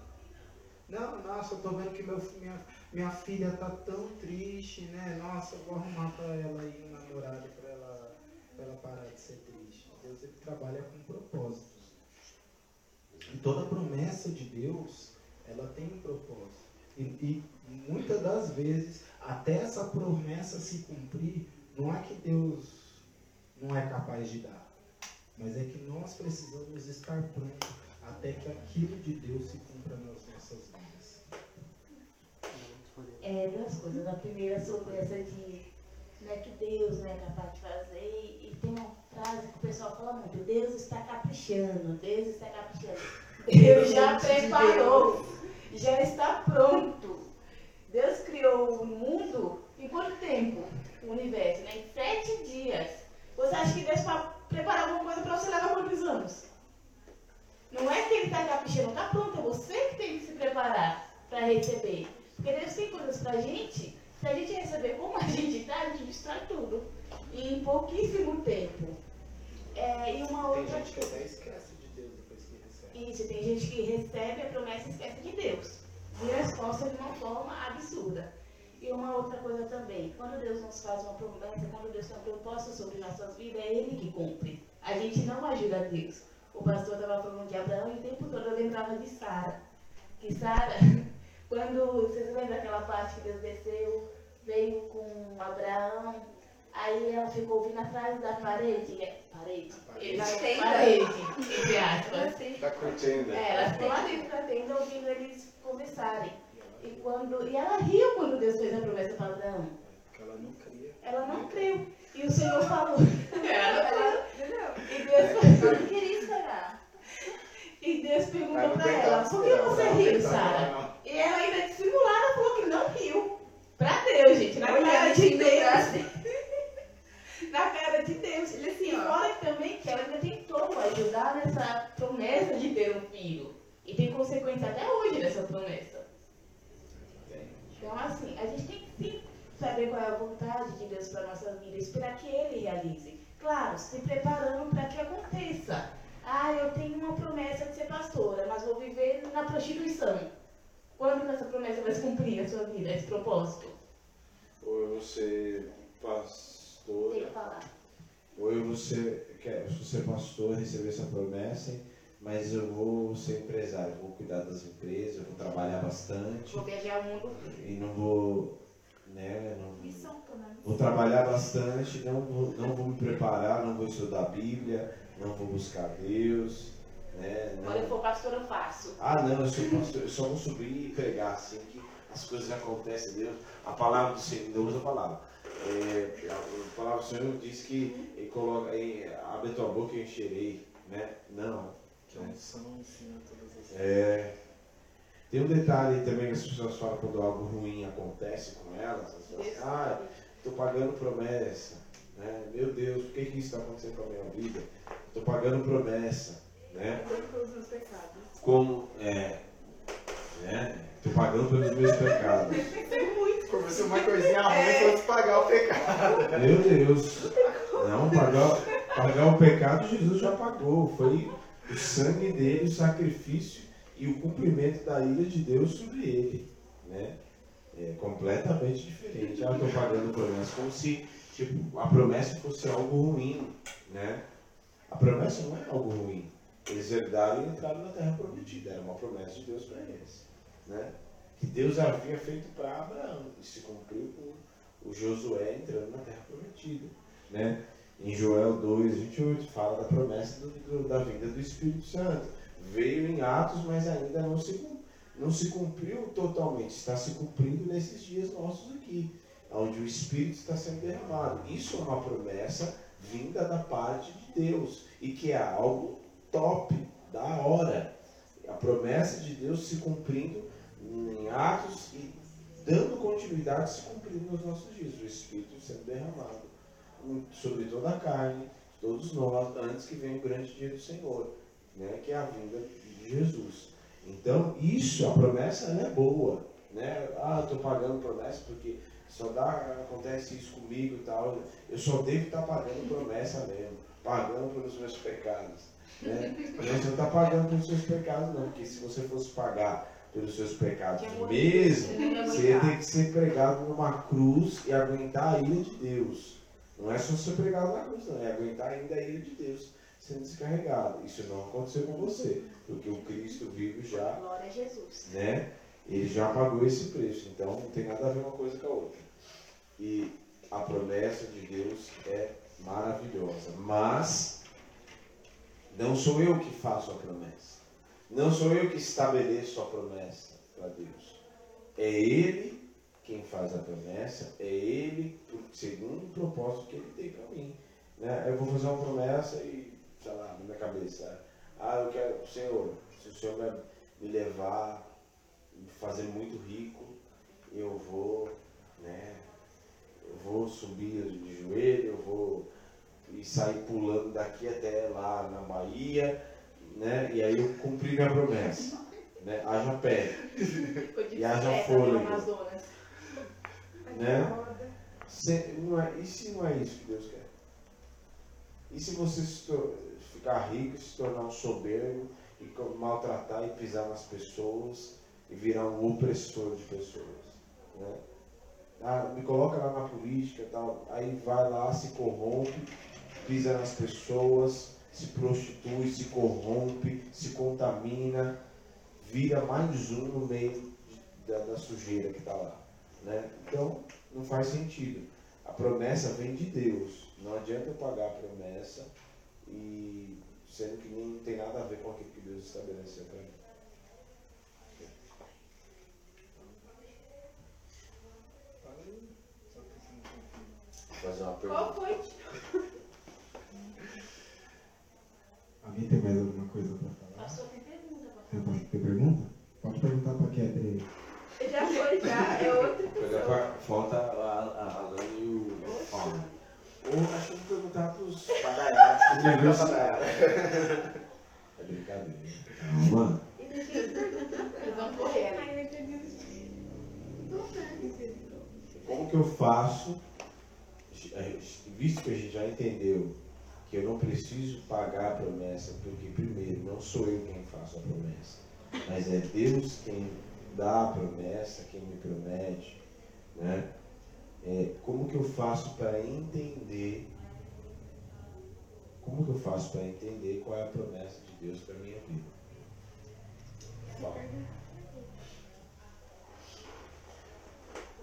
Não, nossa, eu tô vendo que meu, minha, minha filha tá tão triste, né? Nossa, eu vou arrumar para ela aí um namorado para ela, pra ela parar de ser triste. Deus ele trabalha com propósitos. E toda promessa de Deus, ela tem um propósito. E, e muitas das vezes, até essa promessa se cumprir, não é que Deus não é capaz de dar, mas é que nós precisamos estar prontos até que aquilo de Deus se cumpra nas nossas vidas. É, duas coisas. A primeira sobre essa de né, que Deus não é capaz de fazer. E tem uma frase que o pessoal fala muito, Deus está caprichando, Deus está caprichando. Deus já preparou, já está pronto. Deus criou o mundo em quanto tempo? O universo, né? Em sete dias. Você acha que Deus para preparar alguma coisa para você levar quantos anos? Não é que ele está caprichando, está pronto, é você que tem que se preparar. para receber. Porque Deus tem coisas para a gente, se a gente receber como a gente está, a gente destrói tudo. Em pouquíssimo tempo. É, e uma Tem outra gente que até esquece de Deus depois que recebe. isso, tem gente que recebe a promessa e esquece de Deus. Vira as costas de uma forma absurda. E uma outra coisa também, quando Deus nos faz uma promessa, quando Deus tem um propósito sobre nossas vidas, é Ele que cumpre. A gente não ajuda a Deus. O pastor estava falando de Abraão e o tempo todo eu lembrava de Sara. Que Sara, quando, vocês lembram daquela parte que Deus desceu, veio com Abraão, aí ela ficou ouvindo atrás da parede, é, parede, Parede. Da parede, entre aspas. Da curtindo. É, ela ficou lá dentro da tenda ouvindo eles conversarem. E, quando, e ela riu quando Deus fez a promessa para Abraão. Porque ela não cria. Ela não creu. E o Senhor falou. Ela ela, Entendeu? e, Deus, Eu não queria esperar. e Deus perguntou para ela, por que você riu, Sara? E ela ainda dissimulada falou que não riu. Pra Deus, gente. Na cara de assim Deus. Na cara de Deus. Ele assim, E fora também que ela ainda tentou ajudar nessa promessa de ter um filho. E tem consequência até hoje dessa promessa. Então, assim, a gente tem que sim saber qual é a vontade de Deus para a nossa vida, esperar que Ele realize. Claro, se preparando para que aconteça. Ah, eu tenho uma promessa de ser pastora, mas vou viver na prostituição. Quando que essa promessa vai se cumprir na sua vida, esse propósito? Ou eu vou ser Tem pastora, que falar. ou eu vou ser, quer- eu vou ser pastor, receber essa promessa, mas eu vou ser empresário, vou cuidar das empresas, vou trabalhar bastante Vou viajar o mundo. e não vou, né, não, Missão, Vou trabalhar bastante, não vou, não vou me preparar, não vou estudar a Bíblia, não vou buscar Deus, né? Quando eu Não. for pastor, eu faço. Ah, não, eu, sou pastor, eu só vou subir e pregar assim que as coisas acontecem, Deus. A palavra do Senhor, Deus usa a palavra. É, a, palavra do Senhor diz que ele coloca, abre a tua boca e eu encherei, né? Não. Que a unção ensina todas as coisas. É, tem um detalhe também que as pessoas falam quando algo ruim acontece com elas, elas falam assim, ah, Estou pagando promessa. Né? Meu Deus, por que, que isso está acontecendo com a minha vida? Estou pagando promessa. Né? Pecados. Como. É. Estou pagando pelos meus pecados. Como se uma coisinha ruim fosse pagar o pecado. Meu Deus. Não, pagar, pagar o pecado Jesus já pagou. Foi o sangue dele, o sacrifício e o cumprimento da ira de Deus sobre ele. Né? É completamente diferente. Ah, estou pagando promessa. Como se tipo, a promessa fosse algo ruim. Né? A promessa não é algo ruim. Eles herdaram e entraram na terra prometida. Era uma promessa de Deus para eles. Né? Que Deus havia feito para Abraão. E se cumpriu com o Josué entrando na terra prometida. Né? Em Joel 2, 28, fala da promessa do- do- da vinda do Espírito Santo. Veio em Atos, mas ainda não se, não se cumpriu totalmente. Está se cumprindo nesses dias nossos aqui, onde o Espírito está sendo derramado. Isso é uma promessa vinda da parte de Deus e que é algo top, da hora. A promessa de Deus se cumprindo em Atos e dando continuidade se cumprindo nos nossos dias. O Espírito sendo derramado sobre toda a carne, todos nós, antes que venha o grande dia do Senhor, né, que é a vinda de Jesus. Então, isso, a promessa ela é boa. Né? Ah, estou pagando promessa porque só dá, acontece isso comigo e tal. Eu só devo estar pagando promessa mesmo, pagando pelos meus pecados. Né? Mas você não está pagando pelos seus pecados, não, porque se você fosse pagar pelos seus pecados mesmo, você não ia ter que ser pregado numa cruz e aguentar a ira de Deus. Não é só ser pregado na cruz, não, é aguentar ainda a ira de Deus sendo descarregado. Isso não aconteceu com você, porque o Cristo vivo já, Glória a Jesus. né? Ele já pagou esse preço, então não tem nada a ver uma coisa com a outra. E a promessa de Deus é maravilhosa, mas não sou eu que faço a promessa. Não sou eu que estabeleço a promessa para Deus. É Ele quem faz a promessa, é Ele, segundo o propósito que Ele tem para mim. Né? Eu vou fazer uma promessa e, sei lá, na minha cabeça, ah, eu quero, Senhor, se o Senhor me, me levar, me fazer muito rico, eu vou, né, eu vou subir de joelho, eu vou e sair pulando daqui até lá na Bahia, né? E aí eu cumpri minha promessa. Né? Haja pé. E haja fôlego. Amazonas. Né? Se- não é- e se não é isso que Deus quer? E se você se ficar rico, se tornar um soberbo e maltratar e pisar nas pessoas e virar um opressor de pessoas? Né? Ah, me coloca lá na política e tal, aí vai lá, se corrompe, pisa nas pessoas, se prostitui, se corrompe, se contamina, vira mais um no meio da, da sujeira que está lá. Né? Então, não faz sentido. A promessa vem de Deus. Não adianta eu pagar a promessa e sendo que não tem nada a ver com aquilo que Deus estabeleceu para mim. Fazer uma Qual pergunta. foi? Alguém tem mais alguma coisa para falar? Pastor, tem pergunta Tem, pergunta? Pode perguntar para a Ketri. Já foi, já. É outra pessoa. Falta a, Alan e o Paulo. Ou acho que eu vou perguntar para os É brincadeira. Calma. Eles vão correr. né? Como que eu faço, visto que a gente já entendeu que eu não preciso pagar a promessa, porque primeiro não sou eu quem faço a promessa, mas é Deus quem dá a promessa, quem me promete, né? É, como que eu faço para entender como que eu faço para entender qual é a promessa de Deus para minha vida? Fala.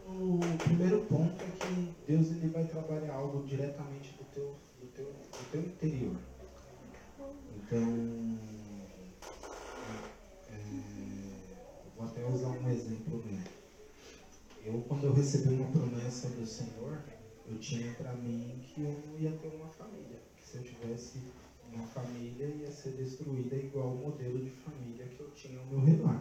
O primeiro ponto é que Deus ele vai trabalhar algo diretamente do teu, do teu, do teu interior. Então, é, eu vou até usar meu. Eu, quando eu recebi uma promessa do Senhor, eu tinha para mim que eu não ia ter uma família. Que se eu tivesse uma família, ia ser destruída igual o modelo de família que eu tinha ao meu redor.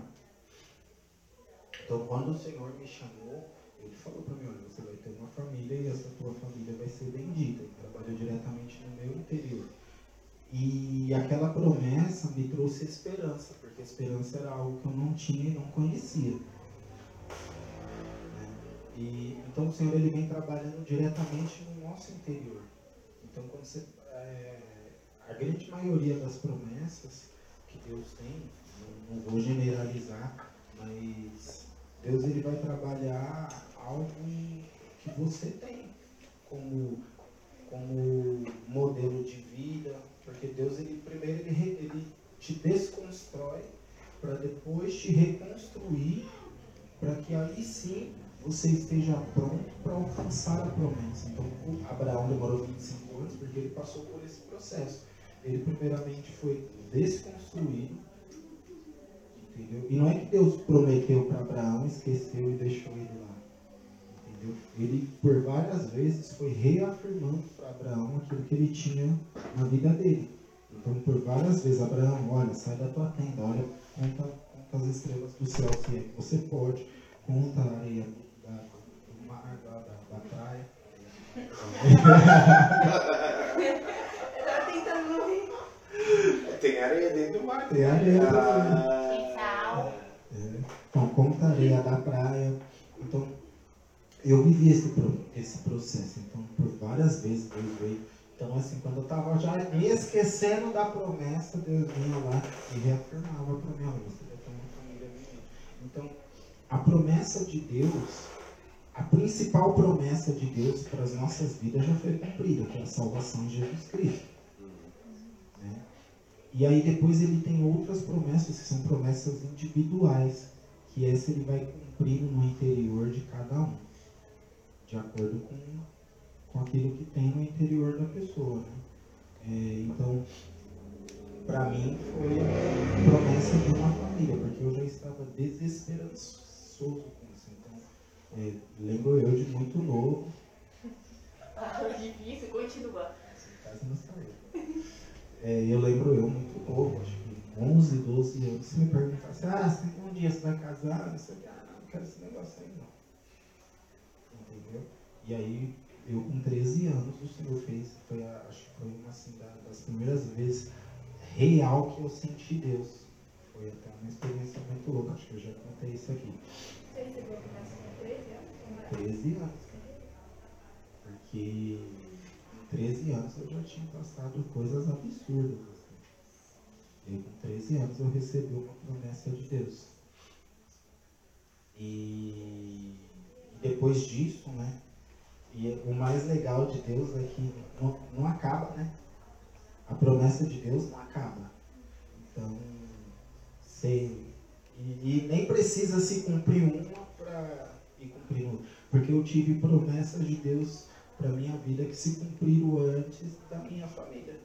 Então, quando o Senhor me chamou, ele falou para mim, olha, você vai ter uma família e essa tua família vai ser bendita. Ele trabalhou diretamente no meu interior. E aquela promessa me trouxe esperança, porque esperança era algo que eu não tinha e não conhecia. E, então o Senhor ele vem trabalhando diretamente no nosso interior. Então quando você, é, a grande maioria das promessas que Deus tem, não, não vou generalizar, mas Deus ele vai trabalhar algo que você tem como, como modelo de vida, porque Deus ele primeiro ele, ele te desconstrói para depois te reconstruir para que aí sim você esteja pronto para alcançar a promessa. Então Abraão demorou 25 anos porque ele passou por esse processo. Ele primeiramente foi desconstruído Entendeu? E não é que Deus prometeu para Abraão, esqueceu e deixou ele lá. Entendeu? Ele, por várias vezes, foi reafirmando para Abraão aquilo que ele tinha na vida dele. Então, por várias vezes, Abraão, olha, sai da tua tenda, olha, conta, conta as estrelas do céu, é que você pode, conta a da praia. Tem areia dentro do mar. Tem areia. Ah, Tem sal. É. Então, conta a areia da praia. Então, eu vivi esse, esse processo. Então, por várias vezes Deus veio. Então, assim, quando eu estava já me esquecendo da promessa, Deus vinha lá e reafirmava para mim, olha, você vai ter uma família minha. Então, a promessa de Deus, a principal promessa de Deus para as nossas vidas já foi cumprida, que é a salvação de Jesus Cristo. né? E aí depois ele tem outras promessas que são promessas individuais, que essa ele vai cumprindo no interior de cada um, de acordo com, com aquilo que tem no interior da pessoa. Né? É, então, para mim foi a promessa de uma família, porque eu já estava desesperançoso com é, lembro eu de muito novo, Ah, difícil, continua. quase não saiu. É, eu lembro eu muito novo, acho que 11, 12 anos, se me perguntasse, ah, se um dia você vai casar, não sei o que, ah, não, não quero esse negócio aí não. Entendeu? E aí, eu com 13 anos, o Senhor fez, foi acho que foi uma assim, da- das primeiras vezes real que eu senti Deus. foi até uma experiência muito louca, acho que eu já contei isso aqui. Você recebeu a 13 anos? 13 anos, cara. Porque em 13 anos eu já tinha passado coisas absurdas. Assim. E com 13 anos eu recebi uma promessa de Deus. E depois disso, né? E o mais legal de Deus é que não, não acaba, né? A promessa de Deus não acaba. Então. E, e nem precisa se cumprir uma ir cumprindo. Porque eu tive promessas de Deus para minha vida que se cumpriram antes da minha família.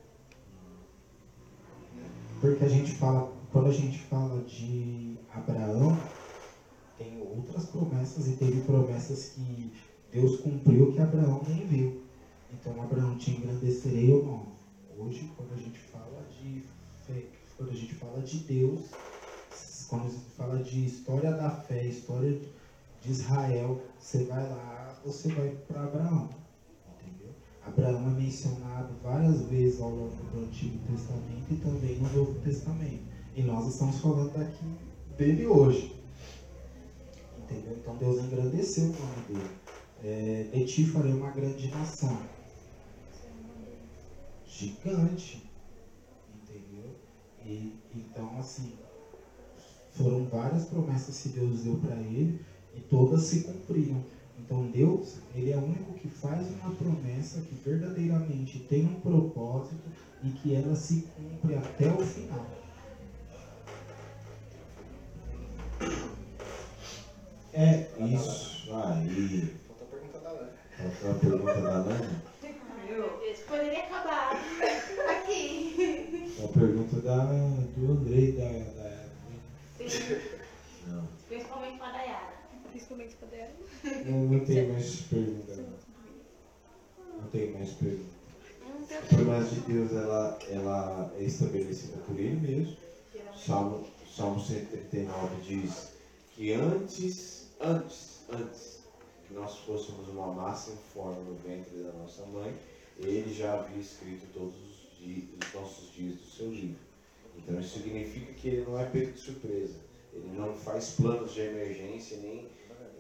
Porque a gente fala, quando a gente fala de Abraão, tem outras promessas e teve promessas que Deus cumpriu que Abraão nem viu. Então Abraão te engrandecerei ou não. Hoje, quando a gente fala de fé, quando a gente fala de Deus, quando a gente fala de história da fé, história de Israel, você vai lá, você vai para Abraão. Entendeu? Abraão é mencionado várias vezes ao longo do Antigo Testamento e também no Novo Testamento. E nós estamos falando aqui dele hoje. Entendeu? Então Deus engrandeceu o nome dele. É, de ti farei uma grande nação. Gigante. Entendeu? E, então, assim, foram várias promessas que Deus deu para ele e todas se cumpriram. Então Deus, ele é o único que faz uma promessa que verdadeiramente tem um propósito e que ela se cumpre até o final. É isso aí. Falta a pergunta da Lana. A pergunta da Lana? Deus, poderia acabar aqui. A pergunta da, do Andrei, da, da Sim, Não. principalmente para a Dayara. Quando era. Não, não tem mais pergunta. Não, tem mais pergunta. Não tem A promessa de Deus ela, ela é estabelecida por Ele mesmo. Salmo, Salmo 139 diz que antes, antes, antes que nós fôssemos uma massa em forma no ventre da nossa mãe, Ele já havia escrito todos os, dias, os nossos dias do seu livro. Então isso significa que Ele não é pego de surpresa. Ele não faz planos de emergência, nem,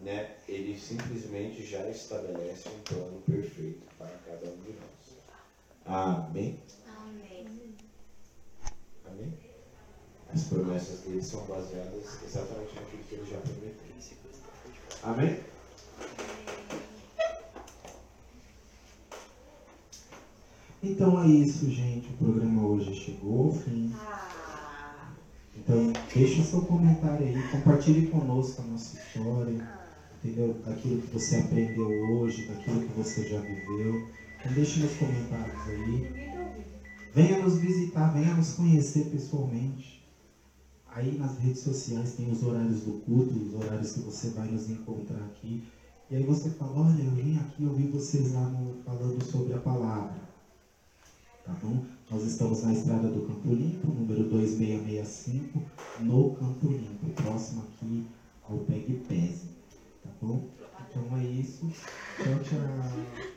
né? Ele simplesmente já estabelece um plano perfeito para cada um de nós. Amém? Amém. Amém? As promessas dele são baseadas exatamente naquilo que ele já prometeu. Amém? Então é isso, gente. O programa hoje chegou ao fim. Ah, Então, deixe o seu comentário aí, compartilhe conosco a nossa história, entendeu? Daquilo que você aprendeu hoje, daquilo que você já viveu. Então, deixe nos comentários aí. Venha nos visitar, venha nos conhecer pessoalmente. Aí nas redes sociais tem os horários do culto, os horários que você vai nos encontrar aqui. E aí você fala, olha, eu vim aqui ouvir vocês lá no- falando sobre a palavra. Tá bom? Nós estamos na estrada do Campo Limpo, número 2665, no Campo Limpo, próximo aqui Bom, então é isso. Então, tchau, tchau.